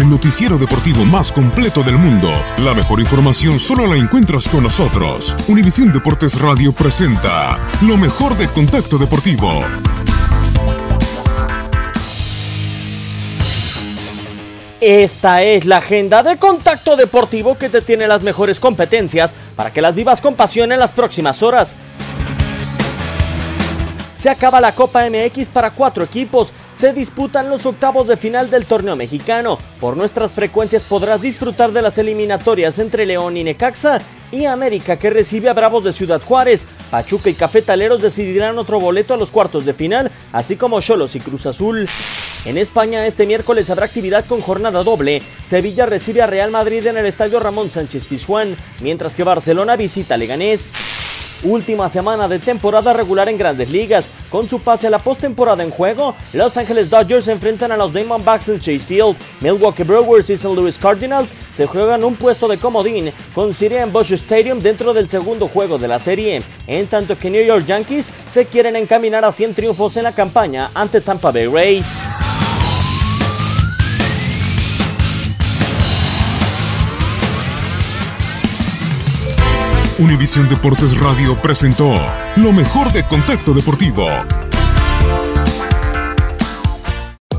El noticiero deportivo más completo del mundo. La mejor información solo la encuentras con nosotros. Univisión Deportes Radio presenta lo mejor de Contacto Deportivo. Esta es la agenda de Contacto Deportivo que te tiene las mejores competencias para que las vivas con pasión en las próximas horas. Se acaba la Copa MX para cuatro equipos. Se disputan los octavos de final del torneo mexicano. Por nuestras frecuencias podrás disfrutar de las eliminatorias entre León y Necaxa y América que recibe a Bravos de Ciudad Juárez. Pachuca y Cafetaleros decidirán otro boleto a los cuartos de final, así como Cholos y Cruz Azul. En España este miércoles habrá actividad con jornada doble. Sevilla recibe a Real Madrid en el estadio Ramón Sánchez Pizjuán, mientras que Barcelona visita a Leganés. Última semana de temporada regular en grandes ligas. Con su pase a la postemporada en juego, Los Angeles Dodgers se enfrentan a los Diamondbacks en Chase Field. Milwaukee Brewers y St. Louis Cardinals se juegan un puesto de comodín con Siria en Busch Stadium dentro del segundo juego de la serie. En tanto que New York Yankees se quieren encaminar a 100 triunfos en la campaña ante Tampa Bay Rays. Univisión Deportes Radio presentó lo mejor de Contacto Deportivo.